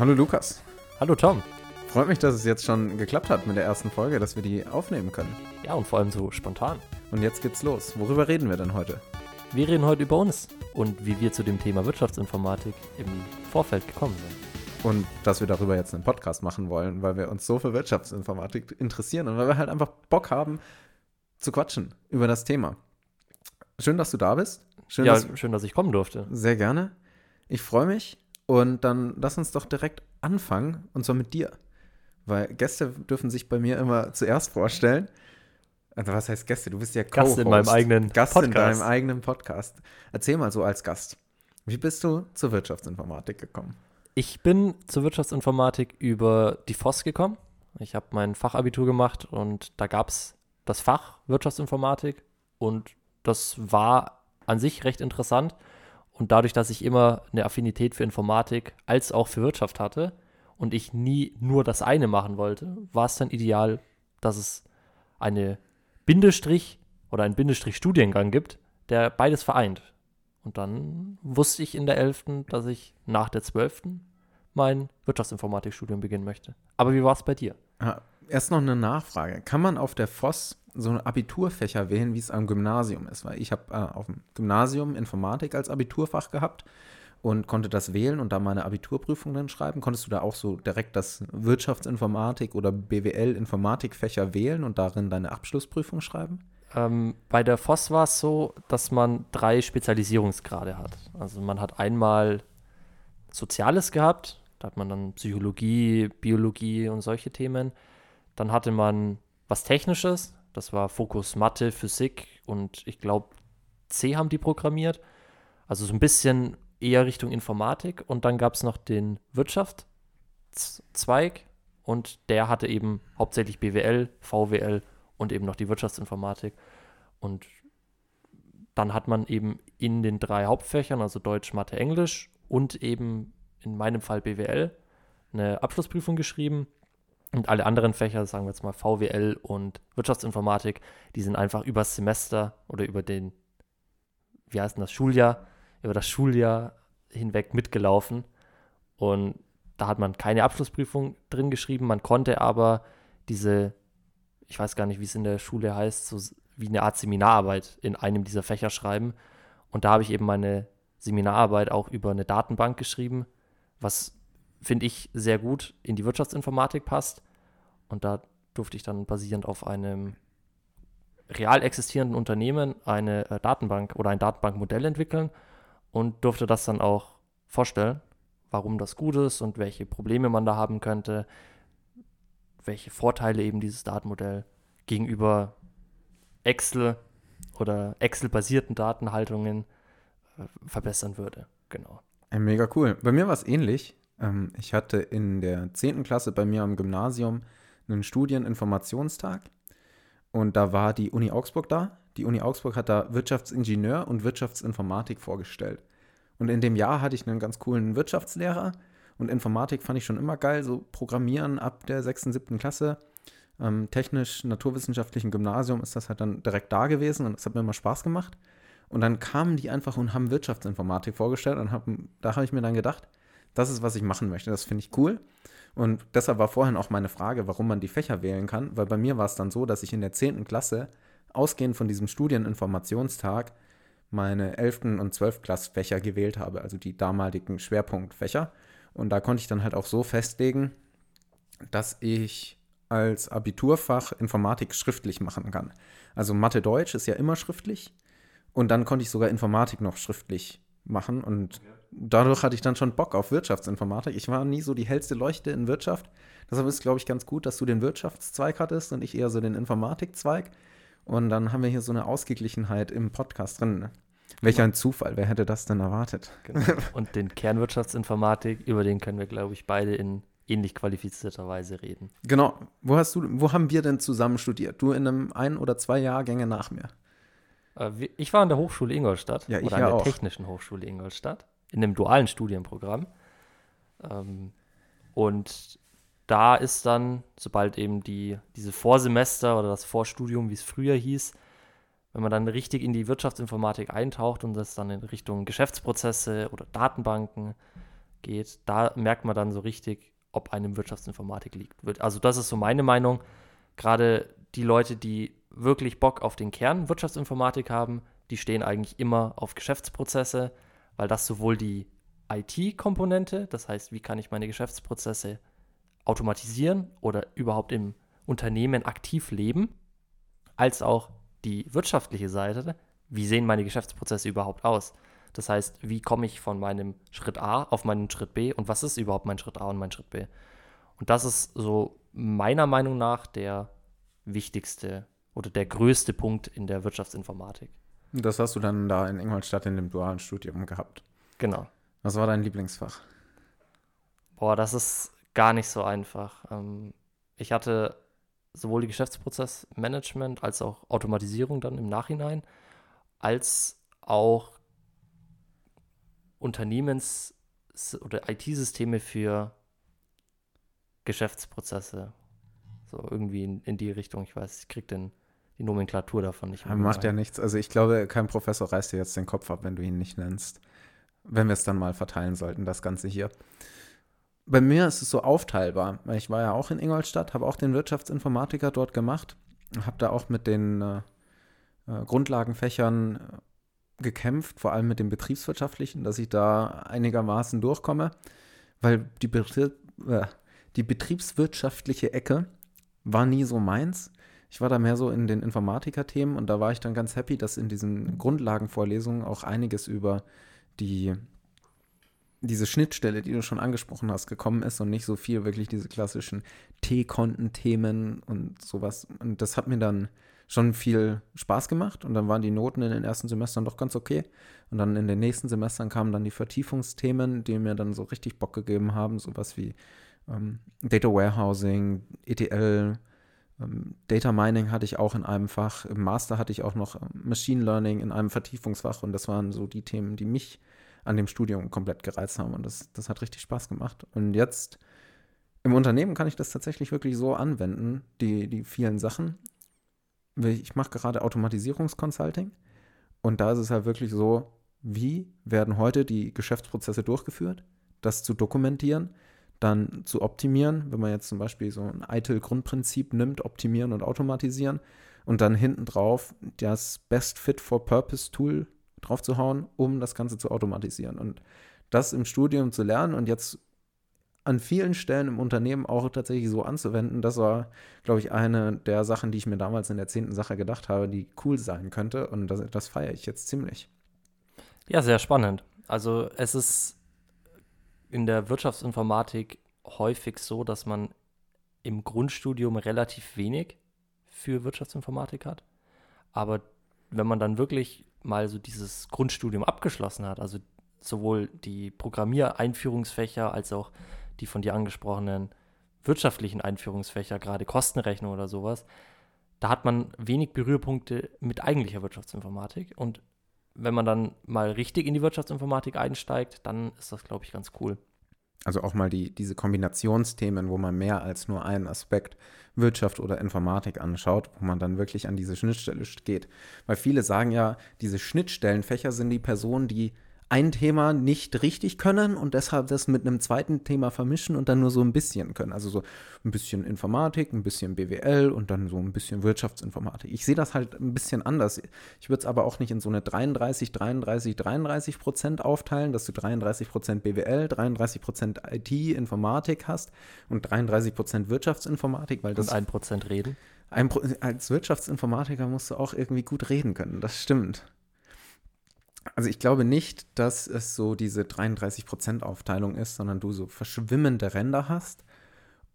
Hallo Lukas. Hallo Tom. Freut mich, dass es jetzt schon geklappt hat mit der ersten Folge, dass wir die aufnehmen können. Ja, und vor allem so spontan. Und jetzt geht's los. Worüber reden wir denn heute? Wir reden heute über uns und wie wir zu dem Thema Wirtschaftsinformatik im Vorfeld gekommen sind. Und dass wir darüber jetzt einen Podcast machen wollen, weil wir uns so für Wirtschaftsinformatik interessieren und weil wir halt einfach Bock haben zu quatschen über das Thema. Schön, dass du da bist. Schön, ja, dass, schön, dass ich kommen durfte. sehr gerne. Ich freue mich und dann lass uns doch direkt anfangen und zwar mit dir. Weil Gäste dürfen sich bei mir immer zuerst vorstellen. Also was heißt Gäste? Du bist ja Gast in meinem eigenen Gast in Podcast. deinem eigenen Podcast. Erzähl mal so als Gast. Wie bist du zur Wirtschaftsinformatik gekommen? Ich bin zur Wirtschaftsinformatik über die FOS gekommen. Ich habe mein Fachabitur gemacht und da gab es das Fach Wirtschaftsinformatik und das war an sich recht interessant. Und dadurch, dass ich immer eine Affinität für Informatik als auch für Wirtschaft hatte und ich nie nur das eine machen wollte, war es dann ideal, dass es eine Bindestrich oder einen Bindestrich-Studiengang gibt, der beides vereint. Und dann wusste ich in der 11., dass ich nach der 12. mein Wirtschaftsinformatikstudium beginnen möchte. Aber wie war es bei dir? Ah, Erst noch eine Nachfrage. Kann man auf der FOS so eine Abiturfächer wählen, wie es am Gymnasium ist? Weil ich habe äh, auf dem Gymnasium Informatik als Abiturfach gehabt und konnte das wählen und da meine Abiturprüfung dann schreiben. Konntest du da auch so direkt das Wirtschaftsinformatik oder BWL-Informatikfächer wählen und darin deine Abschlussprüfung schreiben? Ähm, bei der FOS war es so, dass man drei Spezialisierungsgrade hat. Also man hat einmal Soziales gehabt, da hat man dann Psychologie, Biologie und solche Themen. Dann hatte man was Technisches, das war Fokus Mathe, Physik und ich glaube C haben die programmiert. Also so ein bisschen eher Richtung Informatik. Und dann gab es noch den Wirtschaftszweig und der hatte eben hauptsächlich BWL, VWL und eben noch die Wirtschaftsinformatik. Und dann hat man eben in den drei Hauptfächern, also Deutsch, Mathe, Englisch und eben in meinem Fall BWL, eine Abschlussprüfung geschrieben. Und alle anderen Fächer, sagen wir jetzt mal VWL und Wirtschaftsinformatik, die sind einfach übers Semester oder über den, wie heißt denn das, Schuljahr, über das Schuljahr hinweg mitgelaufen. Und da hat man keine Abschlussprüfung drin geschrieben. Man konnte aber diese, ich weiß gar nicht, wie es in der Schule heißt, so wie eine Art Seminararbeit in einem dieser Fächer schreiben. Und da habe ich eben meine Seminararbeit auch über eine Datenbank geschrieben, was finde ich sehr gut in die Wirtschaftsinformatik passt. Und da durfte ich dann basierend auf einem real existierenden Unternehmen eine äh, Datenbank oder ein Datenbankmodell entwickeln und durfte das dann auch vorstellen, warum das gut ist und welche Probleme man da haben könnte, welche Vorteile eben dieses Datenmodell gegenüber Excel oder Excel-basierten Datenhaltungen äh, verbessern würde. Genau. Mega cool. Bei mir war es ähnlich. Ähm, ich hatte in der 10. Klasse bei mir am Gymnasium einen Studieninformationstag und da war die Uni Augsburg da. Die Uni Augsburg hat da Wirtschaftsingenieur und Wirtschaftsinformatik vorgestellt. Und in dem Jahr hatte ich einen ganz coolen Wirtschaftslehrer und Informatik fand ich schon immer geil, so Programmieren ab der 6., 7. Klasse. Ähm, technisch-naturwissenschaftlichen Gymnasium ist das halt dann direkt da gewesen und es hat mir immer Spaß gemacht. Und dann kamen die einfach und haben Wirtschaftsinformatik vorgestellt und haben, da habe ich mir dann gedacht, das ist, was ich machen möchte. Das finde ich cool. Und deshalb war vorhin auch meine Frage, warum man die Fächer wählen kann, weil bei mir war es dann so, dass ich in der 10. Klasse, ausgehend von diesem Studieninformationstag, meine 11. und 12. Klassfächer gewählt habe, also die damaligen Schwerpunktfächer. Und da konnte ich dann halt auch so festlegen, dass ich als Abiturfach Informatik schriftlich machen kann. Also Mathe Deutsch ist ja immer schriftlich und dann konnte ich sogar Informatik noch schriftlich machen und dadurch hatte ich dann schon Bock auf Wirtschaftsinformatik. Ich war nie so die hellste Leuchte in Wirtschaft. Deshalb ist es, glaube ich, ganz gut, dass du den Wirtschaftszweig hattest und ich eher so den Informatikzweig. Und dann haben wir hier so eine Ausgeglichenheit im Podcast drin. ne? Welch ein Zufall, wer hätte das denn erwartet? Genau. Und den Kernwirtschaftsinformatik, über den können wir, glaube ich, beide in ähnlich qualifizierter Weise reden. Genau. Wo hast du, wo haben wir denn zusammen studiert? Du in einem ein oder zwei Jahrgänge nach mir. Äh, Ich war an der Hochschule Ingolstadt Ja, oder an der auch. Technischen Hochschule Ingolstadt in einem dualen Studienprogramm. Ähm, und da ist dann, sobald eben die, diese Vorsemester oder das Vorstudium, wie es früher hieß, wenn man dann richtig in die Wirtschaftsinformatik eintaucht und das dann in Richtung Geschäftsprozesse oder Datenbanken geht, da merkt man dann so richtig, ob einem Wirtschaftsinformatik liegt. Also das ist so meine Meinung. Gerade die Leute, die wirklich Bock auf den Kern Wirtschaftsinformatik haben, die stehen eigentlich immer auf Geschäftsprozesse, weil das sowohl die IT-Komponente, das heißt, wie kann ich meine Geschäftsprozesse automatisieren oder überhaupt im Unternehmen aktiv leben, als auch die wirtschaftliche Seite, wie sehen meine Geschäftsprozesse überhaupt aus? Das heißt, wie komme ich von meinem Schritt A auf meinen Schritt B und was ist überhaupt mein Schritt A und mein Schritt B? Und das ist so meiner Meinung nach der wichtigste oder der größte Punkt in der Wirtschaftsinformatik. Das hast du dann da in Ingolstadt in dem dualen Studium gehabt. Genau. Was war dein Lieblingsfach? Boah, das ist gar nicht so einfach. Ähm, ich hatte sowohl die Geschäftsprozessmanagement als auch Automatisierung dann im Nachhinein, als auch Unternehmens- oder IT-Systeme für Geschäftsprozesse. So irgendwie in, in, die Richtung. Ich weiß, ich krieg den, die Nomenklatur davon nicht mehr. Macht ja nichts. Also ich glaube, kein Professor reißt dir jetzt den Kopf ab, wenn du ihn nicht nennst. Wenn wir es dann mal verteilen sollten, das Ganze hier. Bei mir ist es so aufteilbar, weil ich war ja auch in Ingolstadt, habe auch den Wirtschaftsinformatiker dort gemacht, habe da auch mit den äh, äh Grundlagenfächern äh, gekämpft, vor allem mit dem betriebswirtschaftlichen, dass ich da einigermaßen durchkomme, weil die, Betrieb, äh, die betriebswirtschaftliche Ecke war nie so meins. Ich war da mehr so in den Informatiker-Themen und da war ich dann ganz happy, dass in diesen Grundlagenvorlesungen auch einiges über die diese Schnittstelle, die du schon angesprochen hast, gekommen ist und nicht so viel wirklich diese klassischen T-Konten-Themen und sowas. Und das hat mir dann schon viel Spaß gemacht und dann waren die Noten in den ersten Semestern doch ganz okay. Und dann in den nächsten Semestern kamen dann die Vertiefungsthemen, die mir dann so richtig Bock gegeben haben, sowas wie ähm, Data Warehousing, ETL, Data Mining hatte ich auch in einem Fach, im Master hatte ich auch noch ähm, Machine Learning in einem Vertiefungsfach und das waren so die Themen, die mich an dem Studium komplett gereizt haben. Und das, das hat richtig Spaß gemacht. Und jetzt im Unternehmen kann ich das tatsächlich wirklich so anwenden, die, die vielen Sachen. Ich mache gerade Automatisierungskonsulting. Und da ist es halt wirklich so, wie werden heute die Geschäftsprozesse durchgeführt, das zu dokumentieren, dann zu optimieren, wenn man jetzt zum Beispiel so ein ITIL-Grundprinzip nimmt, optimieren und automatisieren und dann hinten drauf das Best Fit for Purpose Tool drauf zu hauen, um das Ganze zu automatisieren. Und das im Studium zu lernen und jetzt an vielen Stellen im Unternehmen auch tatsächlich so anzuwenden, das war, glaube ich, eine der Sachen, die ich mir damals in der zehnten Sache gedacht habe, die cool sein könnte. Und das, das feiere ich jetzt ziemlich. Ja, sehr spannend. Also es ist in der Wirtschaftsinformatik häufig so, dass man im Grundstudium relativ wenig für Wirtschaftsinformatik hat. Aber wenn man dann wirklich mal so dieses Grundstudium abgeschlossen hat, also sowohl die Programmiereinführungsfächer als auch die von dir angesprochenen wirtschaftlichen Einführungsfächer, gerade Kostenrechnung oder sowas, da hat man wenig Berührpunkte mit eigentlicher Wirtschaftsinformatik. Und wenn man dann mal richtig in die Wirtschaftsinformatik einsteigt, dann ist das, glaube ich, ganz cool. Also auch mal die, diese Kombinationsthemen, wo man mehr als nur einen Aspekt Wirtschaft oder Informatik anschaut, wo man dann wirklich an diese Schnittstelle geht. Weil viele sagen ja, diese Schnittstellenfächer sind die Personen, die ein Thema nicht richtig können und deshalb das mit einem zweiten Thema vermischen und dann nur so ein bisschen können. Also so ein bisschen Informatik, ein bisschen BWL und dann so ein bisschen Wirtschaftsinformatik. Ich sehe das halt ein bisschen anders. Ich würde es aber auch nicht in so eine 33, 33, 33 Prozent aufteilen, dass du 33 Prozent BWL, 33 Prozent IT, Informatik hast und 33 Prozent Wirtschaftsinformatik, weil das. Und ein Prozent reden. Ein, als Wirtschaftsinformatiker musst du auch irgendwie gut reden können, das stimmt. Also ich glaube nicht, dass es so diese 33%-Aufteilung ist, sondern du so verschwimmende Ränder hast.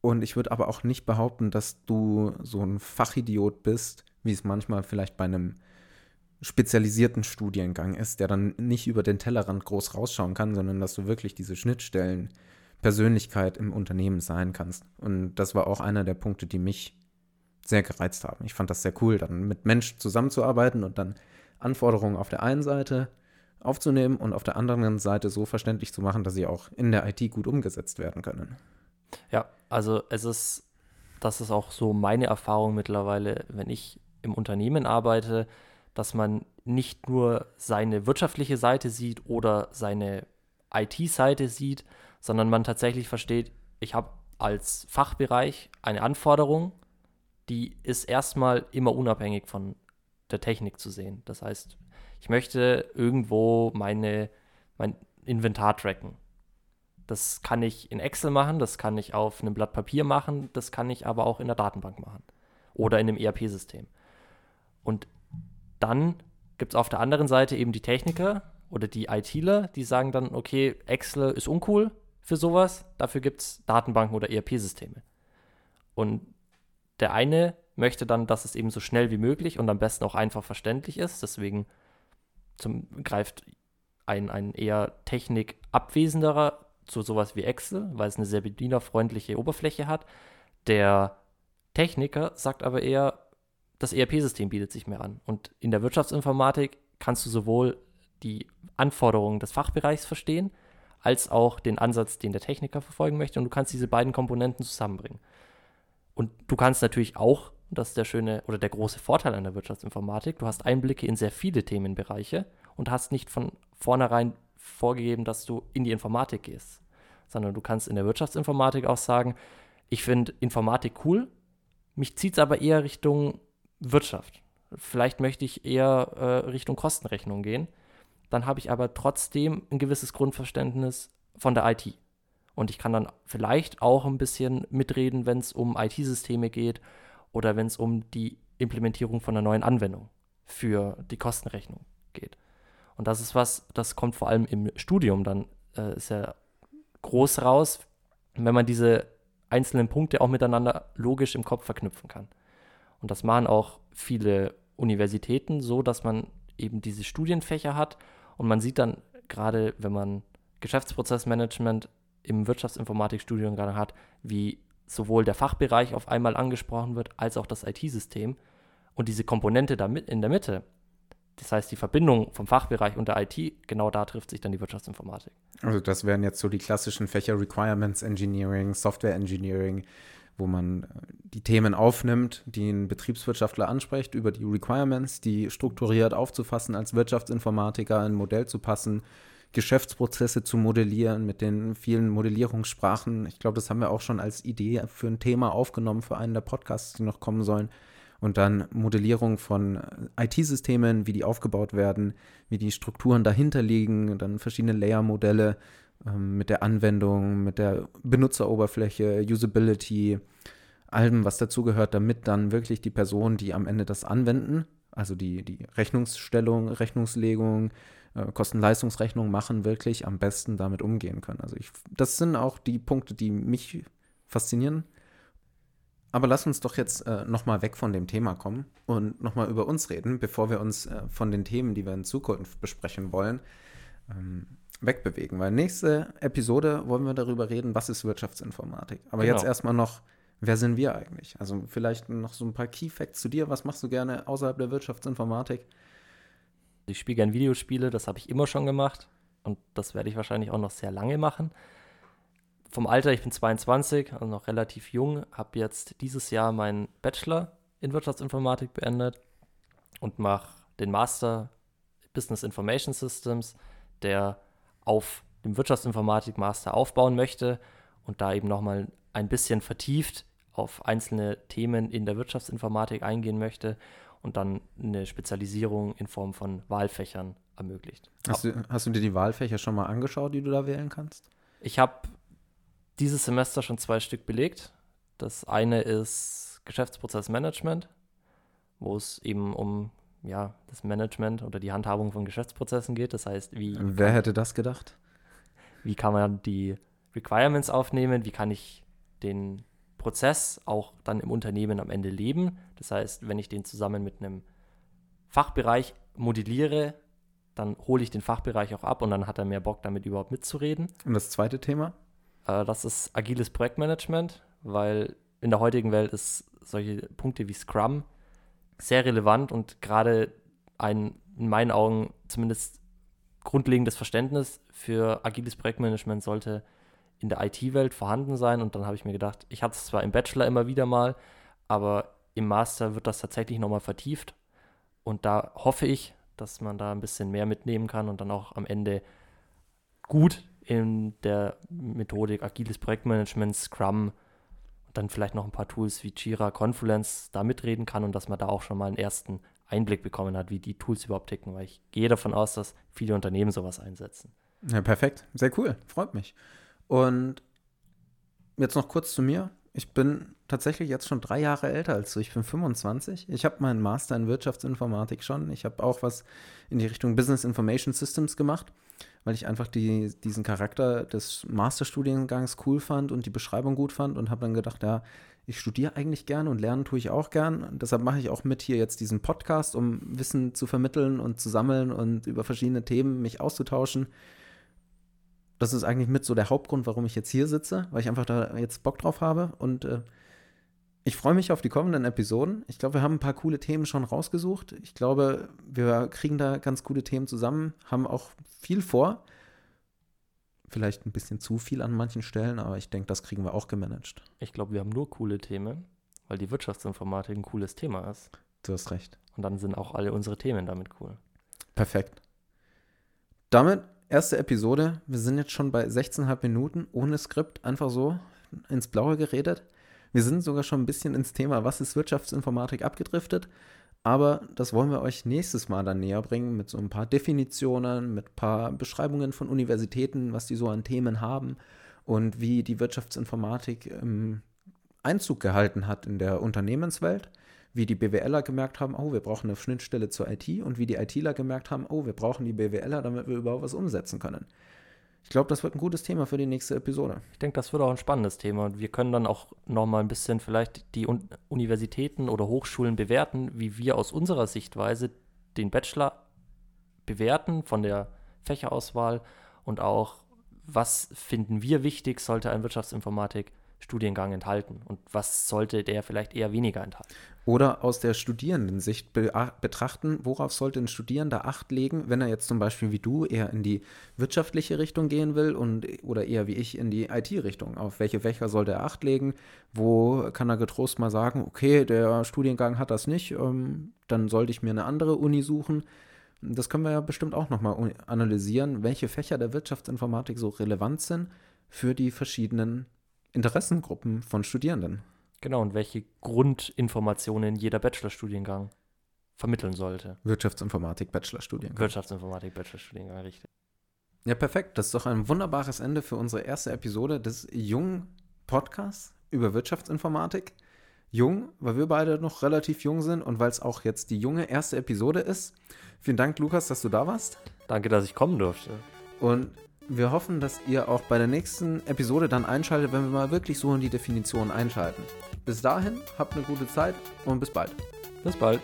Und ich würde aber auch nicht behaupten, dass du so ein Fachidiot bist, wie es manchmal vielleicht bei einem spezialisierten Studiengang ist, der dann nicht über den Tellerrand groß rausschauen kann, sondern dass du wirklich diese Schnittstellen Persönlichkeit im Unternehmen sein kannst. Und das war auch einer der Punkte, die mich sehr gereizt haben. Ich fand das sehr cool, dann mit Menschen zusammenzuarbeiten und dann Anforderungen auf der einen Seite aufzunehmen und auf der anderen Seite so verständlich zu machen, dass sie auch in der IT gut umgesetzt werden können. Ja, also es ist, das ist auch so meine Erfahrung mittlerweile, wenn ich im Unternehmen arbeite, dass man nicht nur seine wirtschaftliche Seite sieht oder seine IT-Seite sieht, sondern man tatsächlich versteht, ich habe als Fachbereich eine Anforderung, die ist erstmal immer unabhängig von der Technik zu sehen. Das heißt, ich möchte irgendwo meine, mein Inventar tracken. Das kann ich in Excel machen, das kann ich auf einem Blatt Papier machen, das kann ich aber auch in der Datenbank machen oder in einem ERP-System. Und dann gibt es auf der anderen Seite eben die Techniker oder die ITler, die sagen dann, okay, Excel ist uncool für sowas, dafür gibt es Datenbanken oder ERP-Systeme. Und der eine möchte dann, dass es eben so schnell wie möglich und am besten auch einfach verständlich ist. Deswegen zum, greift ein, ein eher technikabwesenderer zu sowas wie Excel, weil es eine sehr bedienerfreundliche Oberfläche hat. Der Techniker sagt aber eher, das ERP-System bietet sich mehr an. Und in der Wirtschaftsinformatik kannst du sowohl die Anforderungen des Fachbereichs verstehen, als auch den Ansatz, den der Techniker verfolgen möchte. Und du kannst diese beiden Komponenten zusammenbringen. Und du kannst natürlich auch, das ist der schöne oder der große Vorteil an der Wirtschaftsinformatik, du hast Einblicke in sehr viele Themenbereiche und hast nicht von vornherein vorgegeben, dass du in die Informatik gehst, sondern du kannst in der Wirtschaftsinformatik auch sagen, ich finde Informatik cool, mich zieht es aber eher Richtung Wirtschaft. Vielleicht möchte ich eher äh, Richtung Kostenrechnung gehen. Dann habe ich aber trotzdem ein gewisses Grundverständnis von der IT. Und ich kann dann vielleicht auch ein bisschen mitreden, wenn es um IT-Systeme geht oder wenn es um die Implementierung von einer neuen Anwendung für die Kostenrechnung geht. Und das ist was, das kommt vor allem im Studium dann äh, sehr groß raus, wenn man diese einzelnen Punkte auch miteinander logisch im Kopf verknüpfen kann. Und das machen auch viele Universitäten so, dass man eben diese Studienfächer hat und man sieht dann gerade, wenn man Geschäftsprozessmanagement im Wirtschaftsinformatikstudium gerade hat, wie sowohl der Fachbereich auf einmal angesprochen wird, als auch das IT-System. Und diese Komponente da mit in der Mitte, das heißt die Verbindung vom Fachbereich und der IT, genau da trifft sich dann die Wirtschaftsinformatik. Also das wären jetzt so die klassischen Fächer Requirements Engineering, Software Engineering, wo man äh, die Themen aufnimmt, die ein Betriebswirtschaftler anspricht, über die Requirements, die strukturiert aufzufassen, als Wirtschaftsinformatiker ein Modell zu passen, Geschäftsprozesse zu modellieren mit den vielen Modellierungssprachen. Ich glaube, das haben wir auch schon als Idee für ein Thema aufgenommen für einen der Podcasts, die noch kommen sollen. Und dann Modellierung von IT-Systemen, wie die aufgebaut werden, wie die Strukturen dahinter liegen, dann verschiedene Layer-Modelle, ähm, mit der Anwendung, mit der Benutzeroberfläche, Usability, allem, was dazugehört, damit dann wirklich die Personen, die am Ende das anwenden, also die, die Rechnungsstellung, Rechnungslegung, äh, Kosten-Leistungsrechnung machen, wirklich am besten damit umgehen können. Also ich, das sind auch die Punkte, die mich faszinieren. Aber lass uns doch jetzt äh, nochmal weg von dem Thema kommen und nochmal über uns reden, bevor wir uns äh, von den Themen, die wir in Zukunft besprechen wollen, ähm, wegbewegen. Weil nächste Episode wollen wir darüber reden, was ist Wirtschaftsinformatik. Aber genau. jetzt erstmal noch, wer sind wir eigentlich? Also vielleicht noch so ein paar Key Facts zu dir. Was machst du gerne außerhalb der Wirtschaftsinformatik? Ich spiele gerne Videospiele, das habe ich immer schon gemacht. Und das werde ich wahrscheinlich auch noch sehr lange machen. Vom Alter, ich bin 22, also noch relativ jung, habe jetzt dieses Jahr meinen Bachelor in Wirtschaftsinformatik beendet und mache den Master Business Information Systems, der auf dem Wirtschaftsinformatik-Master aufbauen möchte und da eben nochmal ein bisschen vertieft auf einzelne Themen in der Wirtschaftsinformatik eingehen möchte und dann eine Spezialisierung in Form von Wahlfächern ermöglicht. Hast du, hast du dir die Wahlfächer schon mal angeschaut, die du da wählen kannst? Ich habe dieses Semester schon zwei Stück belegt. Das eine ist Geschäftsprozessmanagement, wo es eben um ja, das Management oder die Handhabung von Geschäftsprozessen geht. Das heißt, wie. Wer hätte das gedacht? Wie kann man die Requirements aufnehmen? Wie kann ich den Prozess auch dann im Unternehmen am Ende leben? Das heißt, wenn ich den zusammen mit einem Fachbereich modelliere, dann hole ich den Fachbereich auch ab und dann hat er mehr Bock, damit überhaupt mitzureden. Und das zweite Thema? Äh, das ist agiles Projektmanagement, weil in der heutigen Welt ist solche Punkte wie Scrum sehr relevant und gerade ein, in meinen Augen zumindest grundlegendes Verständnis für agiles Projektmanagement sollte in der IT-Welt vorhanden sein. Und dann habe ich mir gedacht, ich hatte es zwar im Bachelor immer wieder mal, aber im Master wird das tatsächlich nochmal vertieft. Und da hoffe ich, dass man da ein bisschen mehr mitnehmen kann und dann auch am Ende gut in der Methodik agiles Projektmanagement, Scrum, dann vielleicht noch ein paar Tools wie Jira, Confluence da mitreden kann und dass man da auch schon mal einen ersten Einblick bekommen hat, wie die Tools überhaupt ticken, weil ich gehe davon aus, dass viele Unternehmen sowas einsetzen. Ja, perfekt. Sehr cool. Freut mich. Und jetzt noch kurz zu mir. Ich bin tatsächlich jetzt schon drei Jahre älter als du. Ich bin 25. Ich habe meinen Master in Wirtschaftsinformatik schon. Ich habe auch was in die Richtung Business Information Systems gemacht, weil ich einfach die, diesen Charakter des Masterstudiengangs cool fand und die Beschreibung gut fand und habe dann gedacht, ja, ich studiere eigentlich gerne und lernen tue ich auch gern. Und deshalb mache ich auch mit hier jetzt diesen Podcast, um Wissen zu vermitteln und zu sammeln und über verschiedene Themen mich auszutauschen das ist eigentlich mit so der Hauptgrund, warum ich jetzt hier sitze, weil ich einfach da jetzt Bock drauf habe. Und äh, ich freue mich auf die kommenden Episoden. Ich glaube, wir haben ein paar coole Themen schon rausgesucht. Ich glaube, wir kriegen da ganz coole Themen zusammen, haben auch viel vor. Vielleicht ein bisschen zu viel an manchen Stellen, aber ich denke, das kriegen wir auch gemanagt. Ich glaube, wir haben nur coole Themen, weil die Wirtschaftsinformatik ein cooles Thema ist. Du hast recht. Und dann sind auch alle unsere Themen damit cool. Perfekt. Damit erste Episode. Wir sind jetzt schon bei 16,5 Minuten ohne Skript, einfach so ins Blaue geredet. Wir sind sogar schon ein bisschen ins Thema, was ist Wirtschaftsinformatik abgedriftet. Aber das wollen wir euch nächstes Mal dann näher bringen mit so ein paar Definitionen, mit ein paar Beschreibungen von Universitäten, was die so an Themen haben und wie die Wirtschaftsinformatik ähm, Einzug gehalten hat in der Unternehmenswelt wie die BWLer gemerkt haben, oh, wir brauchen eine Schnittstelle zur IT und wie die ITler gemerkt haben, oh, wir brauchen die BWLer, damit wir überhaupt was umsetzen können. Ich glaube, das wird ein gutes Thema für die nächste Episode. Ich denke, das wird auch ein spannendes Thema. Und wir können dann auch nochmal ein bisschen vielleicht die Un Universitäten oder Hochschulen bewerten, wie wir aus unserer Sichtweise den Bachelor bewerten von der Fächerauswahl und auch, was finden wir wichtig, sollte ein Wirtschaftsinformatik Studiengang enthalten und was sollte der vielleicht eher weniger enthalten. Oder aus der Studierendensicht be betrachten, worauf sollte ein Studierender Acht legen, wenn er jetzt zum Beispiel wie du eher in die wirtschaftliche Richtung gehen will und oder eher wie ich in die IT-Richtung. Auf welche Fächer sollte er Acht legen? Wo kann er getrost mal sagen, okay, der Studiengang hat das nicht, ähm, dann sollte ich mir eine andere Uni suchen. Das können wir ja bestimmt auch nochmal analysieren, welche Fächer der Wirtschaftsinformatik so relevant sind für die verschiedenen Interessengruppen von Studierenden. Genau, und welche Grundinformationen jeder Bachelorstudiengang vermitteln sollte. Wirtschaftsinformatik, Bachelorstudiengang. Wirtschaftsinformatik, Bachelorstudiengang, richtig. Ja, perfekt. Das ist doch ein wunderbares Ende für unsere erste Episode des jungen Podcasts über Wirtschaftsinformatik. Jung, weil wir beide noch relativ jung sind und weil es auch jetzt die junge erste Episode ist. Vielen Dank, Lukas, dass du da warst. Danke, dass ich kommen durfte. Und wir hoffen, dass ihr auch bei der nächsten Episode dann einschaltet, wenn wir mal wirklich so in die Definition einschalten. Bis dahin, habt eine gute Zeit und bis bald. Bis bald.